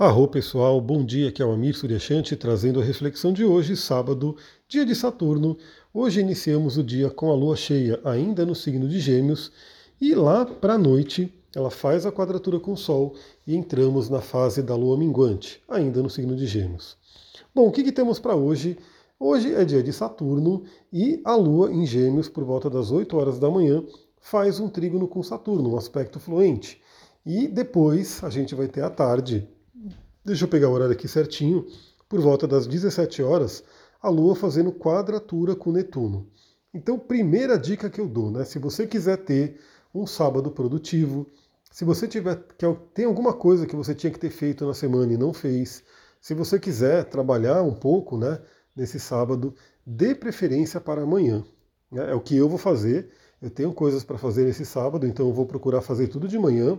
Arro pessoal, bom dia, aqui é o Amir Suryashanti trazendo a reflexão de hoje, sábado, dia de Saturno. Hoje iniciamos o dia com a lua cheia ainda no signo de Gêmeos e lá para a noite ela faz a quadratura com o Sol e entramos na fase da lua minguante, ainda no signo de Gêmeos. Bom, o que, que temos para hoje? Hoje é dia de Saturno e a lua em Gêmeos, por volta das 8 horas da manhã, faz um trígono com Saturno, um aspecto fluente. E depois a gente vai ter a tarde, Deixa eu pegar o horário aqui certinho. Por volta das 17 horas, a Lua fazendo quadratura com Netuno. Então, primeira dica que eu dou, né? Se você quiser ter um sábado produtivo, se você tiver que tem alguma coisa que você tinha que ter feito na semana e não fez, se você quiser trabalhar um pouco, né, nesse sábado, dê preferência para amanhã. Né? É o que eu vou fazer. Eu tenho coisas para fazer nesse sábado, então eu vou procurar fazer tudo de manhã,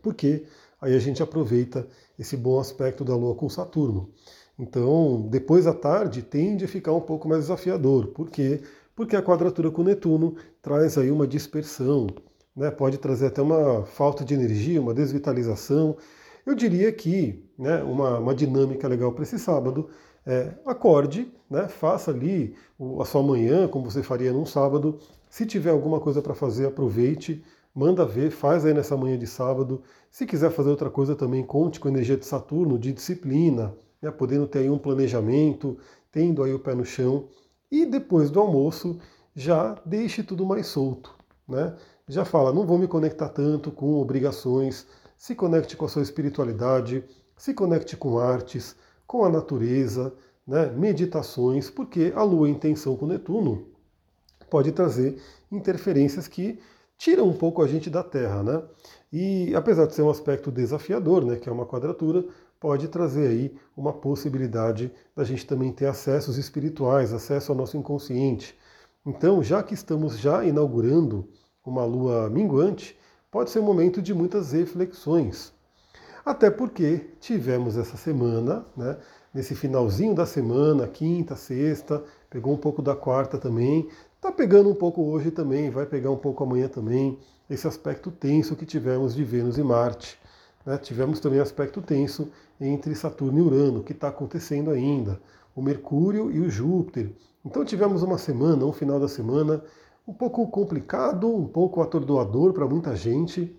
porque aí a gente aproveita esse bom aspecto da Lua com Saturno. Então, depois da tarde tende a ficar um pouco mais desafiador. Por quê? Porque a quadratura com Netuno traz aí uma dispersão, né? pode trazer até uma falta de energia, uma desvitalização. Eu diria que né, uma, uma dinâmica legal para esse sábado é acorde, né, faça ali a sua manhã, como você faria num sábado. Se tiver alguma coisa para fazer, aproveite manda ver, faz aí nessa manhã de sábado. Se quiser fazer outra coisa também, conte com a energia de Saturno, de disciplina, né, podendo ter aí um planejamento, tendo aí o pé no chão. E depois do almoço, já deixe tudo mais solto. Né? Já fala, não vou me conectar tanto com obrigações, se conecte com a sua espiritualidade, se conecte com artes, com a natureza, né, meditações, porque a Lua em tensão com Netuno pode trazer interferências que tira um pouco a gente da Terra, né? E apesar de ser um aspecto desafiador, né, que é uma quadratura, pode trazer aí uma possibilidade da gente também ter acessos espirituais, acesso ao nosso inconsciente. Então, já que estamos já inaugurando uma lua minguante, pode ser um momento de muitas reflexões. Até porque tivemos essa semana, né, nesse finalzinho da semana, quinta, sexta, pegou um pouco da quarta também, Está pegando um pouco hoje também, vai pegar um pouco amanhã também, esse aspecto tenso que tivemos de Vênus e Marte. Né? Tivemos também aspecto tenso entre Saturno e Urano, que está acontecendo ainda, o Mercúrio e o Júpiter. Então tivemos uma semana, um final da semana, um pouco complicado, um pouco atordoador para muita gente.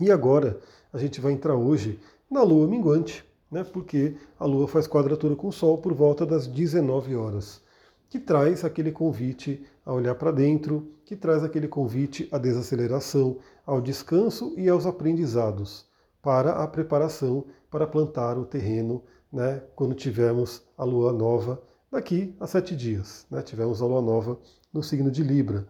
E agora a gente vai entrar hoje na Lua minguante, né? porque a Lua faz quadratura com o Sol por volta das 19 horas que traz aquele convite a olhar para dentro, que traz aquele convite à desaceleração, ao descanso e aos aprendizados, para a preparação para plantar o terreno, né, quando tivermos a lua nova daqui a sete dias. Né, tivemos a lua nova no signo de Libra.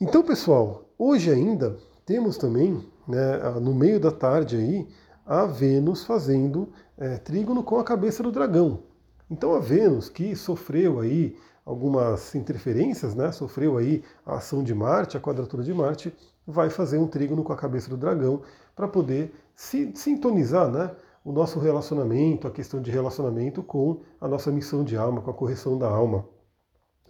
Então, pessoal, hoje ainda temos também, né, no meio da tarde aí, a Vênus fazendo é, trígono com a cabeça do dragão. Então a Vênus, que sofreu aí algumas interferências, né? sofreu aí a ação de Marte, a quadratura de Marte, vai fazer um trígono com a cabeça do dragão para poder se sintonizar né? o nosso relacionamento, a questão de relacionamento com a nossa missão de alma, com a correção da alma.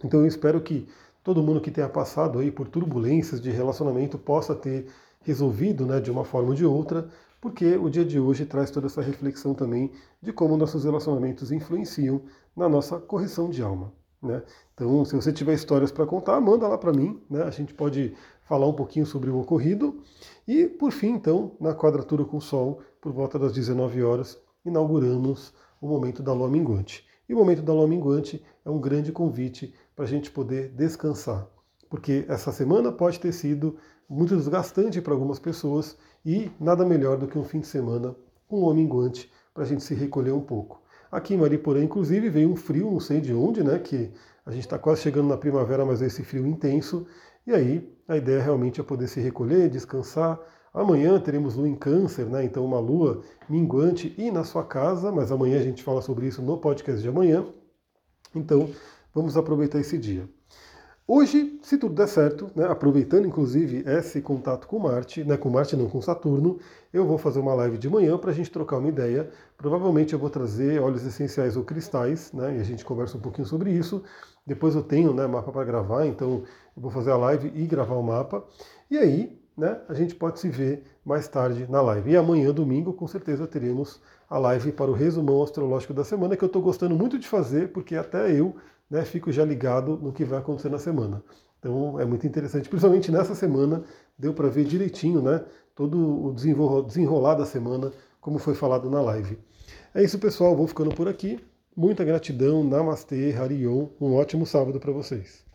Então eu espero que todo mundo que tenha passado aí por turbulências de relacionamento possa ter resolvido né, de uma forma ou de outra, porque o dia de hoje traz toda essa reflexão também de como nossos relacionamentos influenciam na nossa correção de alma. Né? Então, se você tiver histórias para contar, manda lá para mim. Né? A gente pode falar um pouquinho sobre o ocorrido. E, por fim, então, na quadratura com o Sol, por volta das 19 horas, inauguramos o momento da lua minguante. E o momento da lua minguante é um grande convite para a gente poder descansar. Porque essa semana pode ter sido muito desgastante para algumas pessoas e nada melhor do que um fim de semana com lua minguante para a gente se recolher um pouco. Aqui em Mariporã, inclusive, veio um frio, não sei de onde, né? Que a gente está quase chegando na primavera, mas esse frio intenso. E aí, a ideia realmente é poder se recolher, descansar. Amanhã teremos lua em câncer, né? Então, uma lua minguante e na sua casa, mas amanhã a gente fala sobre isso no podcast de amanhã. Então, vamos aproveitar esse dia. Hoje, se tudo der certo, né, aproveitando inclusive esse contato com Marte, né, com Marte não, com Saturno, eu vou fazer uma live de manhã para a gente trocar uma ideia. Provavelmente eu vou trazer óleos essenciais ou cristais, né, e a gente conversa um pouquinho sobre isso. Depois eu tenho né, mapa para gravar, então eu vou fazer a live e gravar o mapa. E aí, né, a gente pode se ver mais tarde na live. E amanhã, domingo, com certeza teremos a live para o resumão astrológico da semana, que eu estou gostando muito de fazer, porque até eu né, fico já ligado no que vai acontecer na semana. Então é muito interessante, principalmente nessa semana, deu para ver direitinho né, todo o desenrolar da semana, como foi falado na live. É isso, pessoal, vou ficando por aqui. Muita gratidão, Namastê, Harion, um ótimo sábado para vocês.